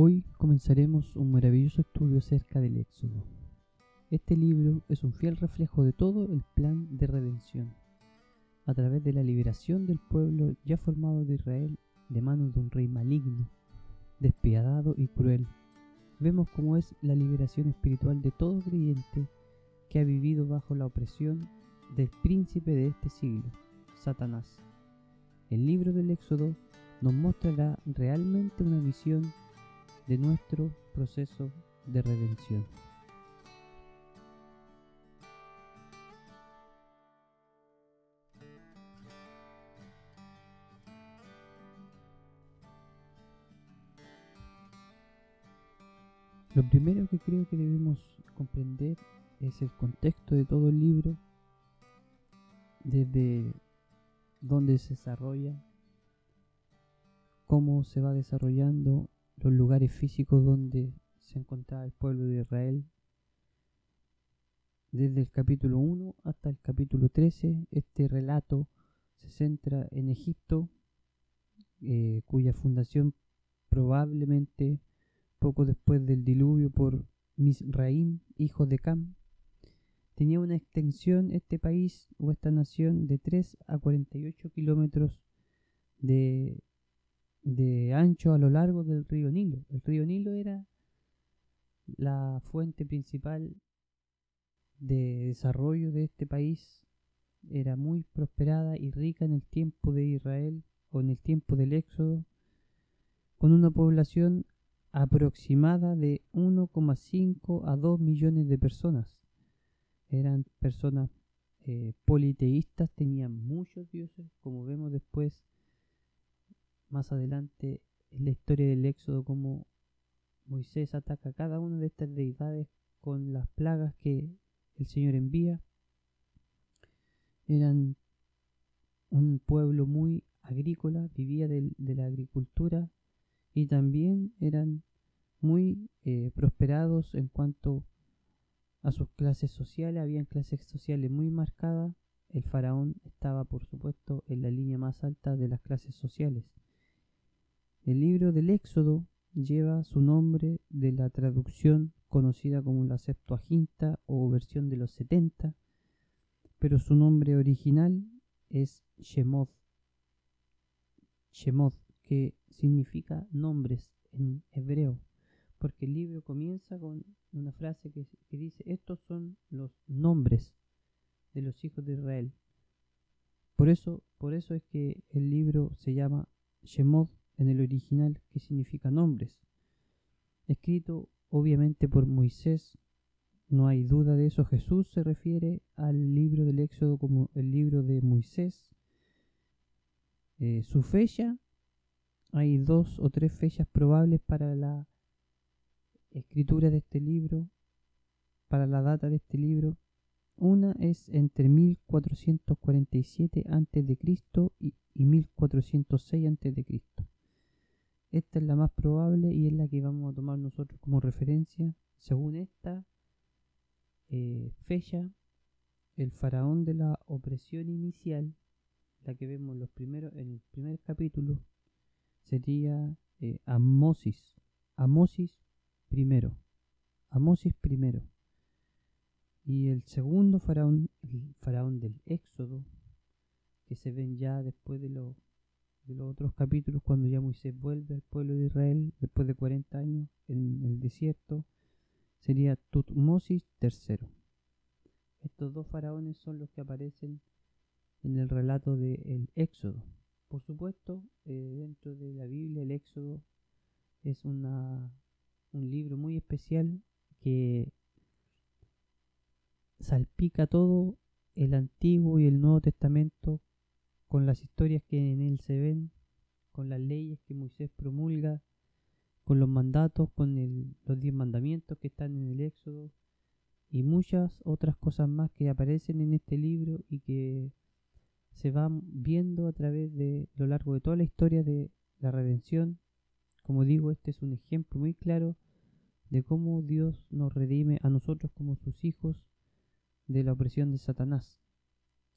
Hoy comenzaremos un maravilloso estudio acerca del Éxodo. Este libro es un fiel reflejo de todo el plan de redención, a través de la liberación del pueblo ya formado de Israel de manos de un rey maligno, despiadado y cruel. Vemos cómo es la liberación espiritual de todo creyente que ha vivido bajo la opresión del príncipe de este siglo, Satanás. El libro del Éxodo nos mostrará realmente una visión de nuestro proceso de redención. Lo primero que creo que debemos comprender es el contexto de todo el libro, desde dónde se desarrolla, cómo se va desarrollando los lugares físicos donde se encontraba el pueblo de Israel. Desde el capítulo 1 hasta el capítulo 13, este relato se centra en Egipto, eh, cuya fundación probablemente poco después del diluvio por Misraim, hijo de Cam. Tenía una extensión este país o esta nación de 3 a 48 kilómetros de, de ancho a lo largo del río Nilo. El río Nilo era la fuente principal de desarrollo de este país. Era muy prosperada y rica en el tiempo de Israel o en el tiempo del Éxodo, con una población aproximada de 1,5 a 2 millones de personas. Eran personas eh, politeístas, tenían muchos dioses, como vemos después, más adelante en la historia del Éxodo, como Moisés ataca a cada una de estas deidades con las plagas que el Señor envía. Eran un pueblo muy agrícola, vivía de la agricultura y también eran muy eh, prosperados en cuanto a sus clases sociales, habían clases sociales muy marcadas, el faraón estaba por supuesto en la línea más alta de las clases sociales. El libro del Éxodo lleva su nombre de la traducción conocida como la Septuaginta o versión de los 70, pero su nombre original es Shemot, Shemot, que significa nombres en hebreo porque el libro comienza con una frase que, dice, estos son los nombres de los hijos de Israel. Por eso, por eso es que el libro se llama Shemot en el original, que significa nombres. Escrito obviamente por Moisés, no hay duda de eso. Jesús se refiere al libro del Éxodo como el libro de Moisés. Eh, su fecha, hay dos o tres fechas probables para la escritura de este libro, para la data de este libro, una es entre 1447 a.C. y, y 1406 a.C. Esta es la más probable y es la que vamos a tomar nosotros como referencia. Según esta eh, fecha, el faraón de la opresión inicial, la que vemos los primeros, en el primer capítulo, sería eh, Amosis. Amosis primero, Amosis primero. Y el segundo faraón, el faraón del Éxodo, que se ven ya después de, los de los otros capítulos, cuando ya Moisés vuelve al pueblo de Israel, después de 40 años en el desierto, sería Tutmosis III. Estos dos faraones son los que aparecen en el relato del Éxodo. Por supuesto, eh, dentro de la Biblia el Éxodo es una un libro muy especial que salpica todo el Antiguo y el Nuevo Testamento con las historias que en él se ven, con las leyes que Moisés promulga, con los mandatos, con los diez mandamientos que están en el Éxodo y muchas otras cosas más que aparecen en este libro y que se van viendo a través de lo largo de toda la historia de la redención como digo, este es un ejemplo muy claro de cómo Dios nos redime a nosotros como sus hijos de la opresión de Satanás.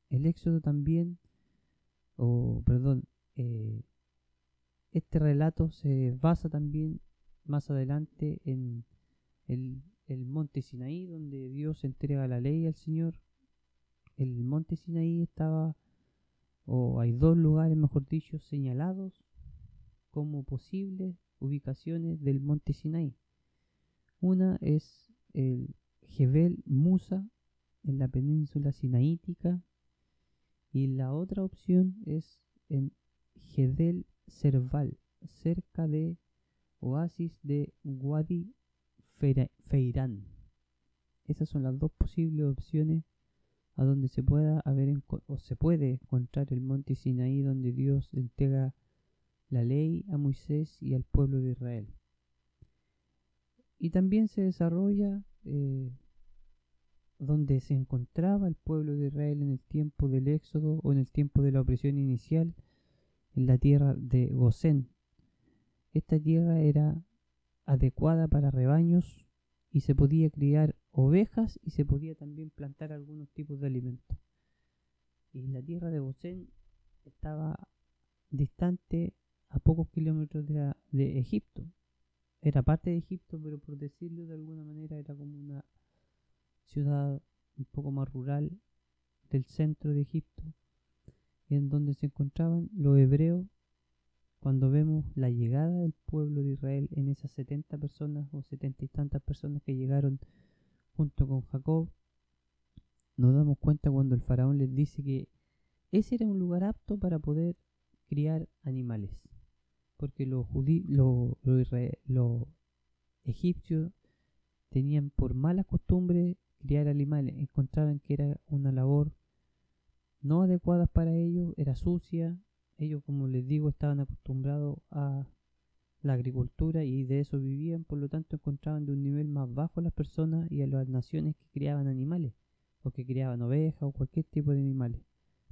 El Éxodo también, o perdón, eh, este relato se basa también más adelante en el, el monte Sinaí, donde Dios entrega la ley al Señor. El monte Sinaí estaba, o hay dos lugares, mejor dicho, señalados como posibles ubicaciones del monte Sinaí. Una es el Jebel Musa en la península sinaítica y la otra opción es en Gedel Serval, cerca de oasis de Wadi Feirán. Esas son las dos posibles opciones a donde se pueda haber o se puede encontrar el monte Sinaí donde Dios entrega la ley a Moisés y al pueblo de Israel. Y también se desarrolla eh, donde se encontraba el pueblo de Israel en el tiempo del éxodo o en el tiempo de la opresión inicial en la tierra de Gosén. Esta tierra era adecuada para rebaños y se podía criar ovejas y se podía también plantar algunos tipos de alimentos. Y la tierra de Gosén estaba distante a pocos kilómetros de, de Egipto. Era parte de Egipto, pero por decirlo de alguna manera era como una ciudad un poco más rural del centro de Egipto, en donde se encontraban los hebreos cuando vemos la llegada del pueblo de Israel en esas 70 personas o 70 y tantas personas que llegaron junto con Jacob, nos damos cuenta cuando el faraón les dice que ese era un lugar apto para poder criar animales porque los, los egipcios tenían por mala costumbre criar animales, encontraban que era una labor no adecuada para ellos, era sucia, ellos como les digo estaban acostumbrados a la agricultura y de eso vivían, por lo tanto encontraban de un nivel más bajo a las personas y a las naciones que criaban animales, o que criaban ovejas o cualquier tipo de animales.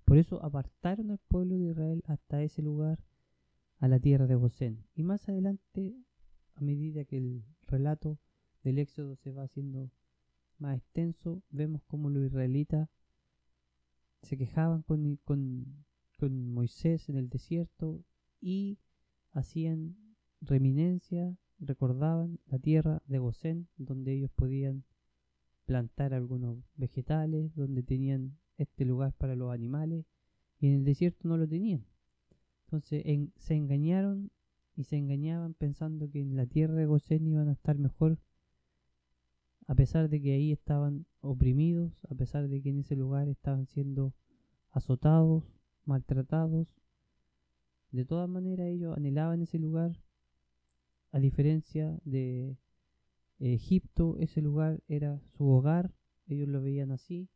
Por eso apartaron al pueblo de Israel hasta ese lugar a la tierra de Gosén. Y más adelante, a medida que el relato del éxodo se va haciendo más extenso, vemos cómo los israelitas se quejaban con, con, con Moisés en el desierto y hacían reminencia, recordaban la tierra de Gosén, donde ellos podían plantar algunos vegetales, donde tenían este lugar para los animales, y en el desierto no lo tenían. Entonces se engañaron y se engañaban pensando que en la tierra de Gosén iban a estar mejor, a pesar de que ahí estaban oprimidos, a pesar de que en ese lugar estaban siendo azotados, maltratados. De todas maneras ellos anhelaban ese lugar, a diferencia de Egipto, ese lugar era su hogar, ellos lo veían así,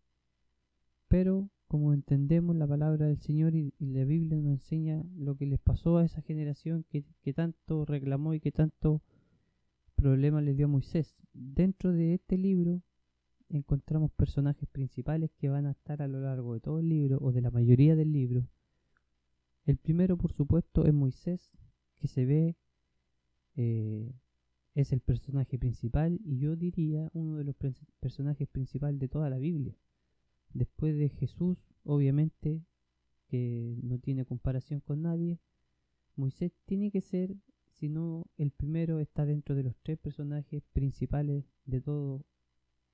pero como entendemos la palabra del Señor y, la Biblia nos enseña lo que les pasó a esa generación que, tanto reclamó y que tanto problema le dio a Moisés. Dentro de este libro encontramos personajes principales que van a estar a lo largo de todo el libro o de la mayoría del libro. El primero, por supuesto, es Moisés, que se ve eh, es el personaje principal y yo diría uno de los personajes principales de toda la Biblia. Después de Jesús, obviamente, que no tiene comparación con nadie, Moisés tiene que ser, si no el primero está dentro de los tres personajes principales de todo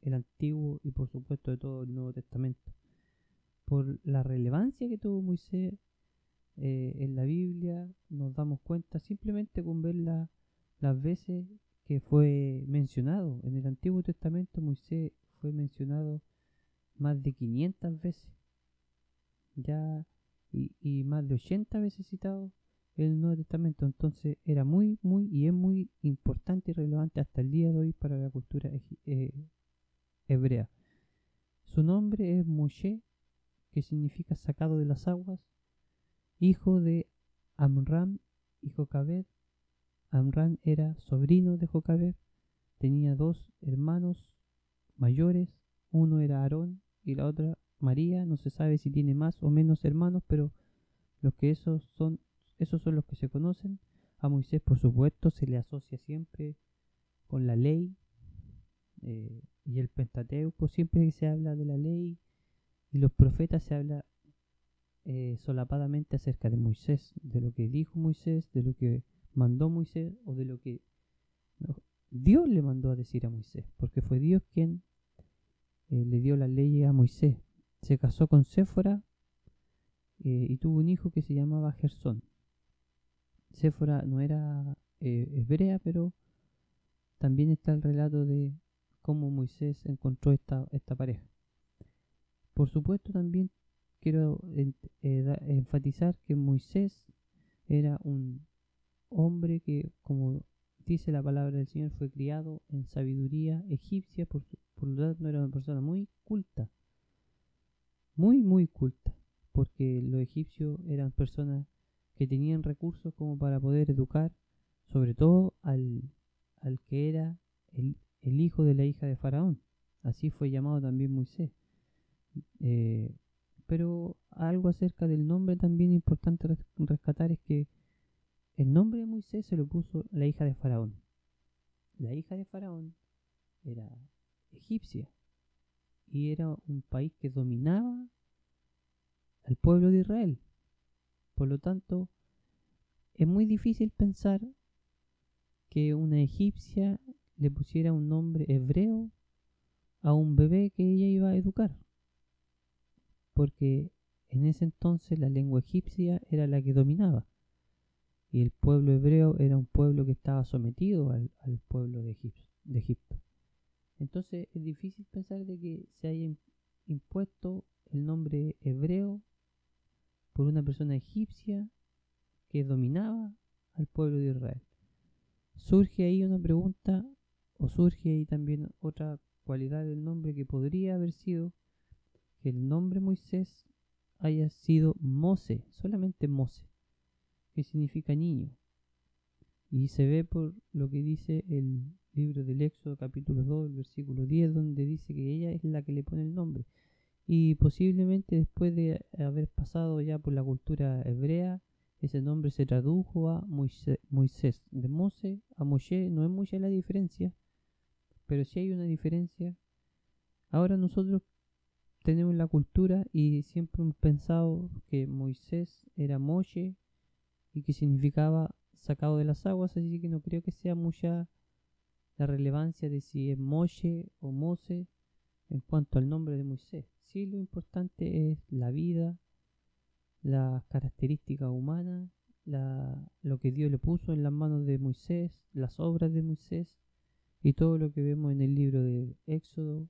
el Antiguo y por supuesto de todo el Nuevo Testamento. Por la relevancia que tuvo Moisés eh, en la Biblia, nos damos cuenta simplemente con ver las veces que fue mencionado. En el Antiguo Testamento Moisés fue mencionado más de 500 veces. Ya, y, más de 80 veces citado el Nuevo Testamento. Entonces era muy, muy y es muy importante y relevante hasta el día de hoy para la cultura eh, hebrea. Su nombre es Moshe, que significa sacado de las aguas, hijo de Amram y Jocabed. Amram era sobrino de Jocabed, tenía dos hermanos mayores, uno era Aarón y la otra María, no se sabe si tiene más o menos hermanos, pero los que esos son, esos son los que se conocen. A Moisés, por supuesto, se le asocia siempre con la ley eh, y el Pentateuco. Siempre que se habla de la ley y los profetas se habla eh, solapadamente acerca de Moisés, de lo que dijo Moisés, de lo que mandó Moisés o de lo que Dios le mandó a decir a Moisés, porque fue Dios quien eh, le dio la ley a Moisés. Se casó con Séfora y tuvo un hijo que se llamaba Gersón. Séfora no era eh, hebrea, pero también está el relato de cómo Moisés encontró esta, esta pareja. Por supuesto, también quiero enfatizar que Moisés era un hombre que, como dice la palabra del Señor, fue criado en sabiduría egipcia, por, por lo tanto era una persona muy culta, muy, muy culta, porque los egipcios eran personas que tenían recursos como para poder educar, sobre todo al, al que era el, el, hijo de la hija de Faraón. Así fue llamado también Moisés. Eh, pero algo acerca del nombre también importante rescatar es que el nombre de Moisés se lo puso la hija de Faraón. La hija de Faraón era egipcia y era un país que dominaba al pueblo de Israel. Por lo tanto, es muy difícil pensar que una egipcia le pusiera un nombre hebreo a un bebé que ella iba a educar. Porque en ese entonces la lengua egipcia era la que dominaba y el pueblo hebreo era un pueblo que estaba sometido al, pueblo de Egipto, Entonces es difícil pensar de que se haya impuesto el nombre hebreo por una persona egipcia que dominaba al pueblo de Israel. Surge ahí una pregunta o surge ahí también otra cualidad del nombre que podría haber sido que el nombre Moisés haya sido Mose, solamente Mose que significa niño. Y se ve por lo que dice el libro del Éxodo capítulo 2, versículo 10, donde dice que ella es la que le pone el nombre. Y posiblemente después de haber pasado ya por la cultura hebrea, ese nombre se tradujo a Moisés. De Mose a Moshe no es mucha la diferencia, pero sí hay una diferencia. Ahora nosotros tenemos la cultura y siempre hemos pensado que Moisés era Moshe y que significaba sacado de las aguas, así que no creo que sea mucha la relevancia de si es Moshe o Mose en cuanto al nombre de Moisés. Sí, lo importante es la vida, las características humanas, la, lo que Dios le puso en las manos de Moisés, las obras de Moisés y todo lo que vemos en el libro de Éxodo,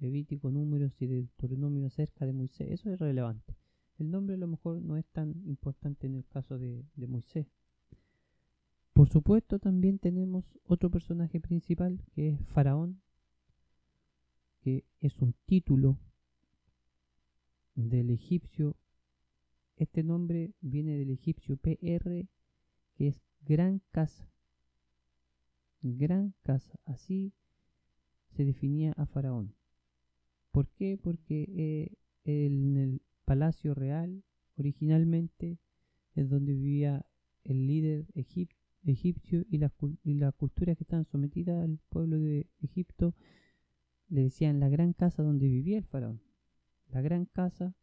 Levítico, Números y de Deuteronomio acerca de Moisés. Eso es relevante. El nombre a lo mejor no es tan importante en el caso de, Moisés. Por supuesto también tenemos otro personaje principal que es Faraón, que es un título del egipcio. Este nombre viene del egipcio PR, que es gran casa. Gran casa. Así se definía a Faraón. ¿Por qué? Porque eh, en el palacio real originalmente es donde vivía el líder egipcio y las la culturas que estaban sometidas al pueblo de Egipto le decían la gran casa donde vivía el faraón. La gran casa.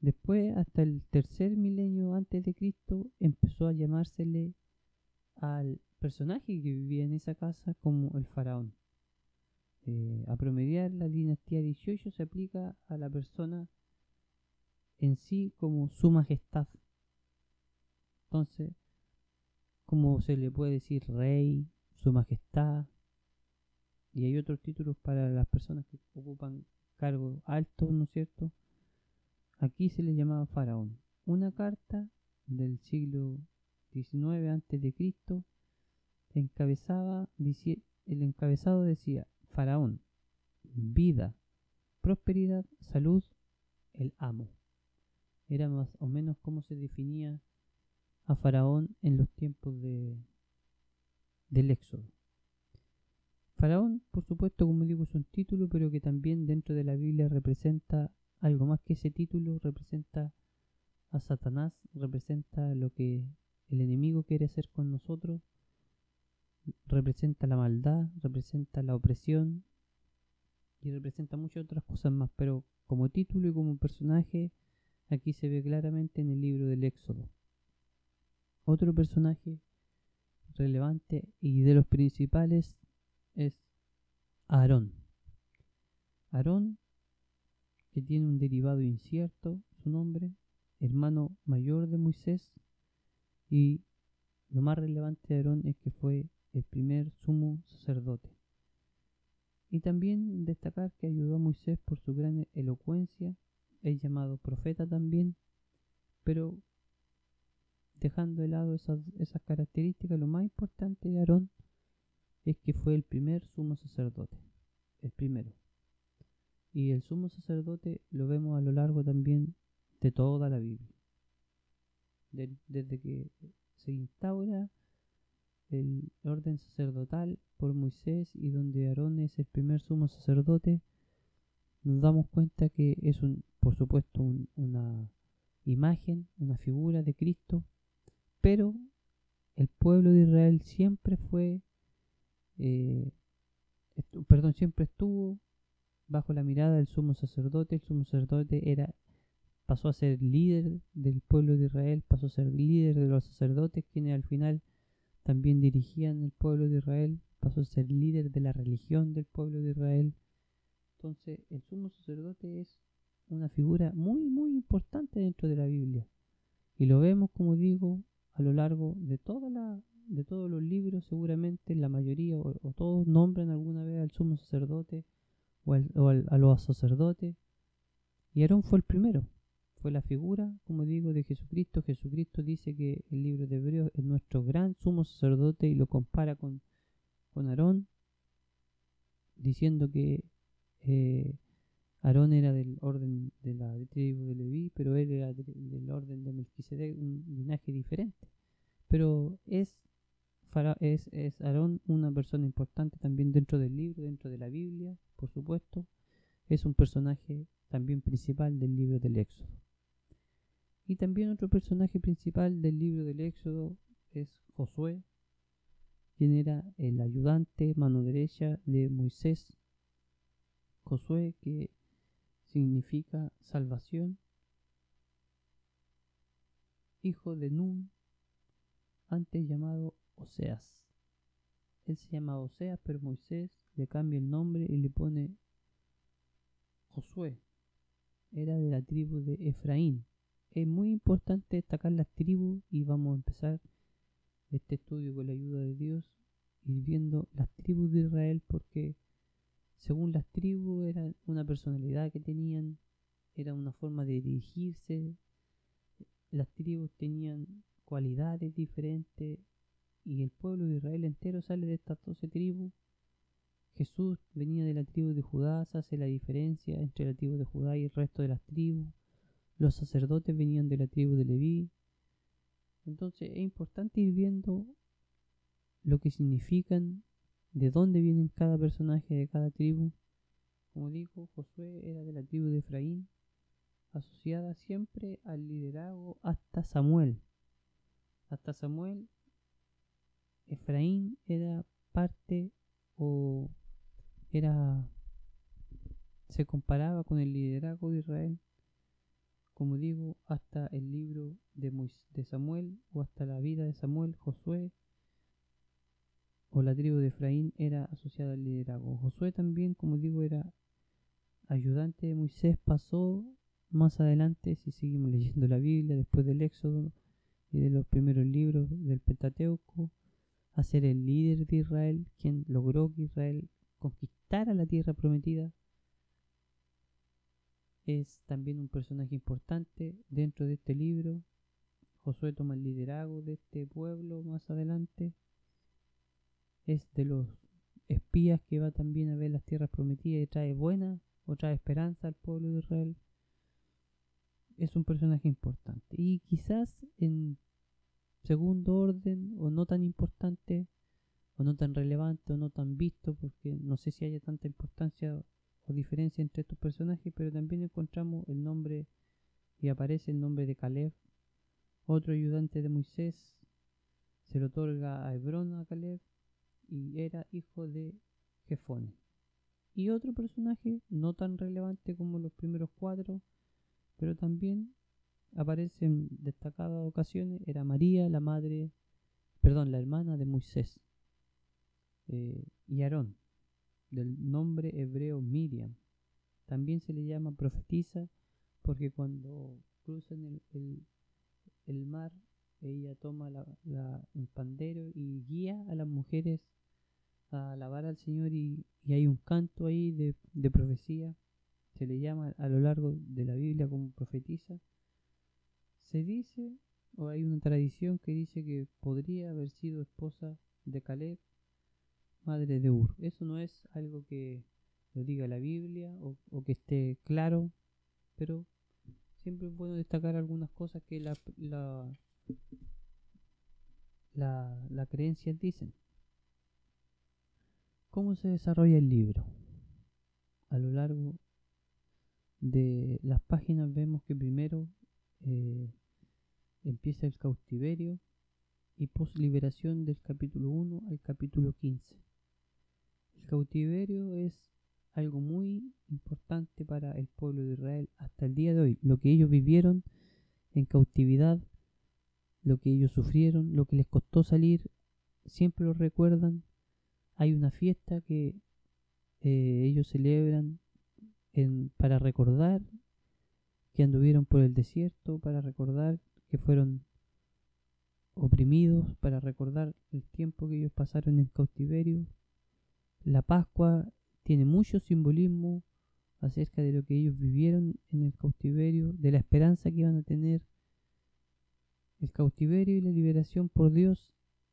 Después, hasta el tercer milenio antes de Cristo, empezó a llamársele al personaje que vivía en esa casa como el faraón. Eh, a promediar la dinastía 18 se aplica a la persona en sí como su majestad. Entonces, como se le puede decir rey, su majestad, y hay otros títulos para las personas que ocupan cargos altos, ¿no es cierto? Aquí se le llamaba faraón. Una carta del siglo XIX antes de Cristo encabezaba, el encabezado decía faraón, vida, prosperidad, salud, el amo era más o menos como se definía a Faraón en los tiempos de, del Éxodo. Faraón, por supuesto, como digo, es un título, pero que también dentro de la Biblia representa algo más que ese título, representa a Satanás, representa lo que el enemigo quiere hacer con nosotros, representa la maldad, representa la opresión y representa muchas otras cosas más, pero como título y como personaje Aquí se ve claramente en el libro del Éxodo. Otro personaje relevante y de los principales es Aarón. Aarón, que tiene un derivado incierto, su nombre, hermano mayor de Moisés, y lo más relevante de Aarón es que fue el primer sumo sacerdote. Y también destacar que ayudó a Moisés por su gran elocuencia, es llamado profeta también, pero dejando de lado esas, esas características, lo más importante de Aarón es que fue el primer sumo sacerdote, el primero. Y el sumo sacerdote lo vemos a lo largo también de toda la Biblia. desde que se instaura el orden sacerdotal por Moisés y donde Aarón es el primer sumo sacerdote, nos damos cuenta que es un, por supuesto, una imagen, una figura de Cristo, pero el pueblo de Israel siempre fue, eh, perdón, siempre estuvo bajo la mirada del sumo sacerdote. El sumo sacerdote era pasó a ser líder del pueblo de Israel, pasó a ser líder de los sacerdotes, quienes al final también dirigían el pueblo de Israel, pasó a ser líder de la religión del pueblo de Israel. Entonces, el sumo sacerdote es una figura muy, muy importante dentro de la Biblia. Y lo vemos, como digo, a lo largo de toda la de todos los libros, seguramente la mayoría o, todos nombran alguna vez al sumo sacerdote o, a los sacerdotes. Y Aarón fue el primero fue la figura, como digo, de Jesucristo. Jesucristo dice que el libro de Hebreos es nuestro gran sumo sacerdote y lo compara con, con Aarón, diciendo que eh, Aarón era del orden de la tribu de Leví, pero él era del orden de Melquisedec, un linaje diferente. Pero es, es, es Aarón una persona importante también dentro del libro, dentro de la Biblia, por supuesto. Es un personaje también principal del libro del Éxodo. Y también otro personaje principal del libro del Éxodo es Josué, quien era el ayudante, mano derecha de Moisés. Josué que significa salvación. Hijo de Nun, antes llamado Oseas. Él se llama Oseas, pero Moisés le cambia el nombre y le pone Josué. Era de la tribu de Efraín es muy importante destacar las tribus y vamos a empezar este estudio con la ayuda de Dios ir viendo las tribus de Israel porque según las tribus era una personalidad que tenían, era una forma de dirigirse, las tribus tenían cualidades diferentes y el pueblo de Israel entero sale de estas doce tribus. Jesús venía de la tribu de Judá, se hace la diferencia entre la tribu de Judá y el resto de las tribus. Los sacerdotes venían de la tribu de Leví. Entonces es importante ir viendo lo que significan, de dónde vienen cada personaje de cada tribu. Como digo, Josué era de la tribu de Efraín, asociada siempre al liderazgo hasta Samuel. Hasta Samuel, Efraín era parte o era se comparaba con el liderazgo de Israel como digo, hasta el libro de, de Samuel o hasta la vida de Samuel, Josué o la tribu de Efraín era asociada al liderazgo. Josué también, como digo, era ayudante de Moisés, pasó más adelante, si seguimos leyendo la Biblia, después del Éxodo y de los primeros libros del Pentateuco, a ser el líder de Israel, quien logró que Israel conquistara la tierra prometida es también un personaje importante dentro de este libro. Josué toma el liderazgo de este pueblo más adelante. Es de los espías que va también a ver las tierras prometidas y trae buena o trae esperanza al pueblo de Israel. Es un personaje importante. Y quizás en segundo orden, o no tan importante, o no tan relevante, o no tan visto, porque no sé si haya tanta importancia diferencia entre estos personajes, pero también encontramos el nombre y aparece el nombre de Caleb, otro ayudante de Moisés, se lo otorga a Hebrón a Caleb y era hijo de Jefone. Y otro personaje no tan relevante como los primeros cuatro, pero también aparece en destacadas ocasiones, era María, la madre, perdón, la hermana de Moisés eh, y Aarón, del nombre hebreo Miriam. También se le llama profetisa porque cuando cruzan el, el, mar, ella toma la, la, un pandero y guía a las mujeres a alabar al Señor y, y hay un canto ahí de, de profecía, se le llama a lo largo de la Biblia como profetisa. Se dice, o hay una tradición que dice que podría haber sido esposa de Caleb, madre de Ur. Eso no es algo que lo diga la Biblia o, que esté claro, pero siempre es bueno destacar algunas cosas que la, la, la, la creencia dicen. ¿Cómo se desarrolla el libro? A lo largo de las páginas vemos que primero empieza el cautiverio y posliberación del capítulo 1 al capítulo 15. El cautiverio es algo muy importante para el pueblo de Israel hasta el día de hoy. Lo que ellos vivieron en cautividad, lo que ellos sufrieron, lo que les costó salir, siempre lo recuerdan. Hay una fiesta que eh, ellos celebran para recordar que anduvieron por el desierto, para recordar que fueron oprimidos, para recordar el tiempo que ellos pasaron en cautiverio. La Pascua tiene mucho simbolismo acerca de lo que ellos vivieron en el cautiverio, de la esperanza que iban a tener. El cautiverio y la liberación por Dios,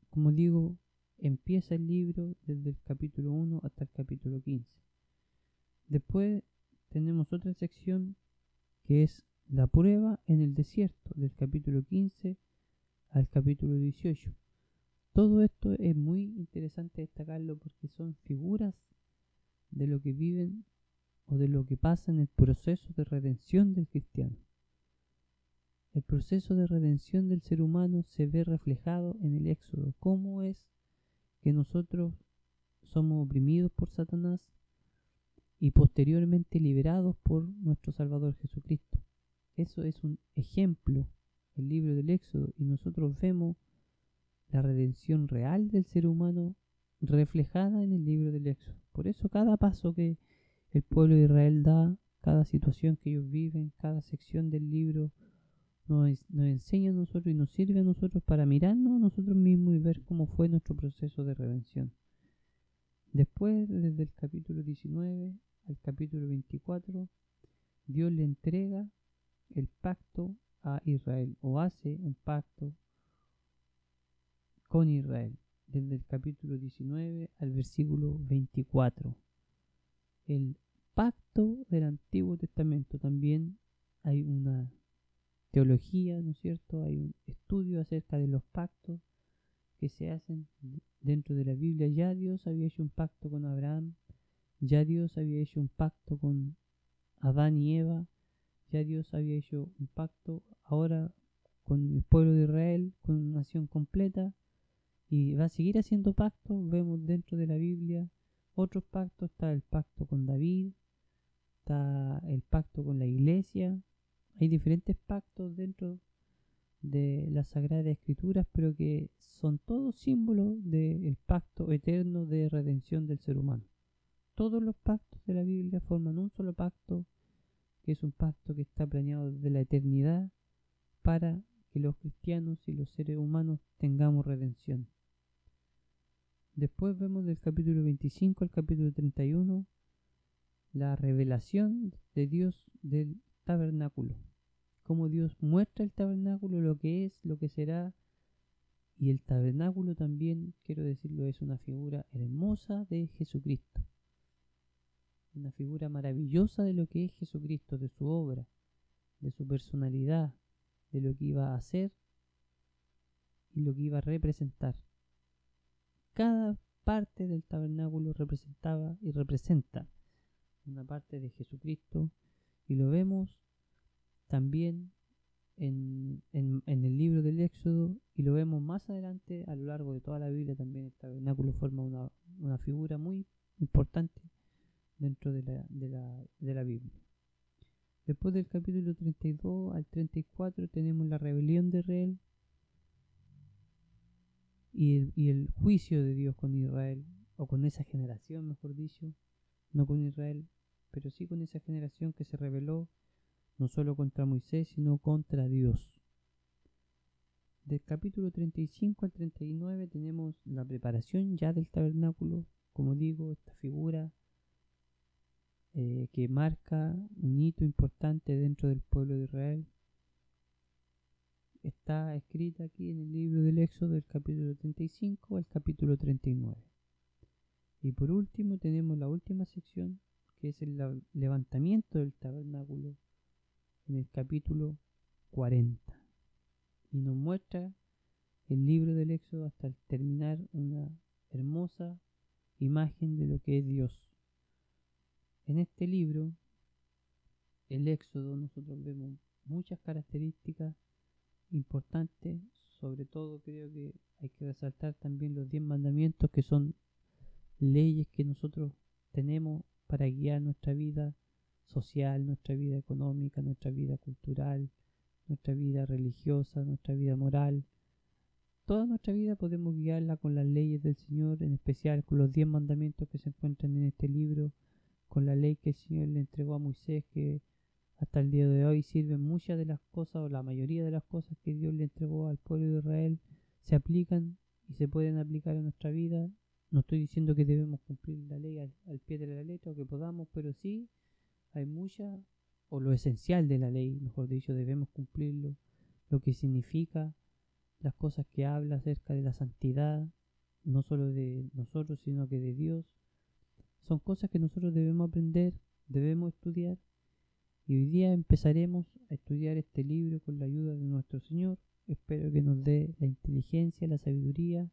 como digo, empieza el libro desde el capítulo 1 hasta el capítulo 15. Después tenemos otra sección que es la prueba en el desierto, del capítulo 15 al capítulo 18. Todo esto es muy interesante destacarlo porque son figuras de lo que viven o de lo que pasa en el proceso de redención del cristiano. El proceso de redención del ser humano se ve reflejado en el Éxodo. ¿Cómo es que nosotros somos oprimidos por Satanás y posteriormente liberados por nuestro Salvador Jesucristo? Eso es un ejemplo, el libro del Éxodo, y nosotros vemos la redención real del ser humano reflejada en el libro del Éxodo. Por eso cada paso que el pueblo de Israel da, cada situación que ellos viven, cada sección del libro, nos, nos enseña a nosotros y nos sirve a nosotros para mirarnos a nosotros mismos y ver cómo fue nuestro proceso de redención. Después, desde el capítulo 19 al capítulo 24, Dios le entrega el pacto a Israel o hace un pacto con Israel desde el capítulo 19 al versículo 24. El pacto del Antiguo Testamento también hay una teología, ¿no es cierto? Hay un estudio acerca de los pactos que se hacen dentro de la Biblia. Ya Dios había hecho un pacto con Abraham, ya Dios había hecho un pacto con Adán y Eva, ya Dios había hecho un pacto ahora con el pueblo de Israel, con una nación completa, y va a seguir haciendo pactos. Vemos dentro de la Biblia otros pactos, está el pacto con David, está el pacto con la iglesia, hay diferentes pactos dentro de las Sagradas Escrituras, pero que son todos símbolos del pacto eterno de redención del ser humano. Todos los pactos de la Biblia forman un solo pacto que es un pacto que está planeado desde la eternidad para que los cristianos y los seres humanos tengamos redención. Después vemos del capítulo 25 al capítulo 31 la revelación de Dios del tabernáculo. Cómo Dios muestra el tabernáculo, lo que es, lo que será. Y el tabernáculo también, quiero decirlo, es una figura hermosa de Jesucristo una figura maravillosa de lo que es Jesucristo, de su obra, de su personalidad, de lo que iba a hacer y lo que iba a representar. Cada parte del tabernáculo representaba y representa una parte de Jesucristo y lo vemos también en, en, el libro del Éxodo y lo vemos más adelante a lo largo de toda la Biblia también el tabernáculo forma una, una figura muy importante dentro de la, de la, de la Biblia. Después del capítulo 32 al 34 tenemos la rebelión de Israel y juicio de Dios con Israel, o con esa generación, mejor dicho, no con Israel, pero sí con esa generación que se rebeló no solo contra Moisés, sino contra Dios. Del capítulo 35 al 39 tenemos la preparación ya del tabernáculo, como digo, esta figura eh, que marca un hito importante dentro del pueblo de Israel. Está escrita aquí en el libro del Éxodo del capítulo 35 al capítulo 39. Y por último tenemos la última sección, que es el levantamiento del tabernáculo en el capítulo 40. Y nos muestra el libro del Éxodo hasta terminar una hermosa imagen de lo que es Dios. En este libro, el Éxodo, nosotros vemos muchas características importantes, sobre todo creo que hay que resaltar también los diez mandamientos que son leyes que nosotros tenemos para guiar nuestra vida social, nuestra vida económica, nuestra vida cultural, nuestra vida religiosa, nuestra vida moral. Toda nuestra vida podemos guiarla con las leyes del Señor, en especial con los diez mandamientos que se encuentran en este libro, con la ley que el Señor le entregó a Moisés, que hasta el día de hoy sirven muchas de las cosas o la mayoría de las cosas que Dios le entregó al pueblo de Israel, se aplican y se pueden aplicar en nuestra vida no estoy diciendo que debemos cumplir la ley al, pie de la letra o que podamos, pero sí hay mucha, o lo esencial de la ley, mejor dicho, debemos cumplirlo, lo que significa las cosas que habla acerca de la santidad, no solo de nosotros, sino que de Dios. Son cosas que nosotros debemos aprender, debemos estudiar, y hoy día empezaremos a estudiar este libro con la ayuda de nuestro Señor. Espero que nos dé la inteligencia, la sabiduría,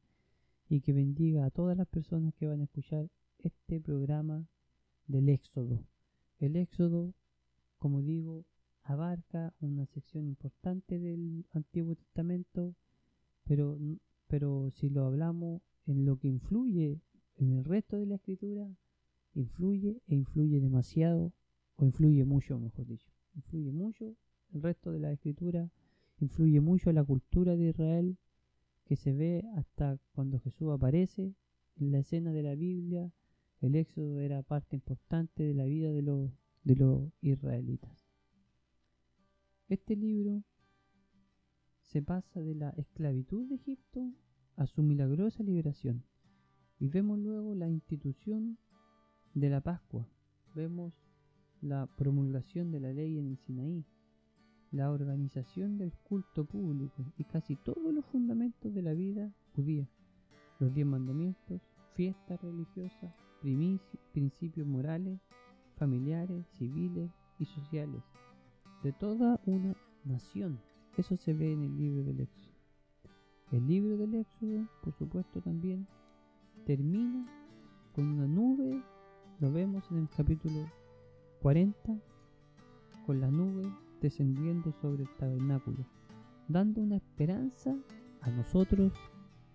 y que bendiga a todas las personas que van a escuchar este programa del Éxodo. El Éxodo, como digo, abarca una sección importante del Antiguo Testamento, pero, pero si lo hablamos en lo que influye en el resto de la escritura, influye e influye demasiado, o influye mucho, mejor dicho, influye mucho el resto de la escritura, influye mucho la cultura de Israel, que se ve hasta cuando Jesús aparece en la escena de la Biblia. El éxodo era parte importante de la vida de los, de los israelitas. Este libro se pasa de la esclavitud de Egipto a su milagrosa liberación. Y vemos luego la institución de la Pascua. Vemos la promulgación de la ley en el Sinaí la organización del culto público y casi todos los fundamentos de la vida judía, los diez mandamientos, fiestas religiosas, principios morales, familiares, civiles y sociales de toda una nación. Eso se ve en el libro del Éxodo. El libro del Éxodo, por supuesto, también termina con una nube, lo vemos en el capítulo 40, con la nube descendiendo sobre el tabernáculo, dando una esperanza a nosotros,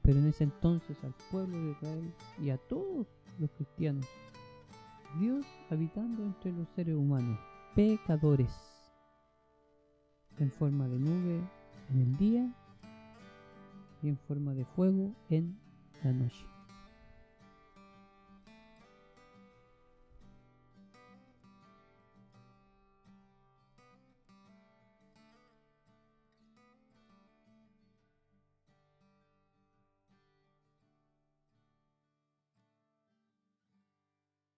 pero en ese entonces al pueblo de Israel y a todos los cristianos. Dios habitando entre los seres humanos, pecadores, en forma de nube en el día y en forma de fuego en la noche.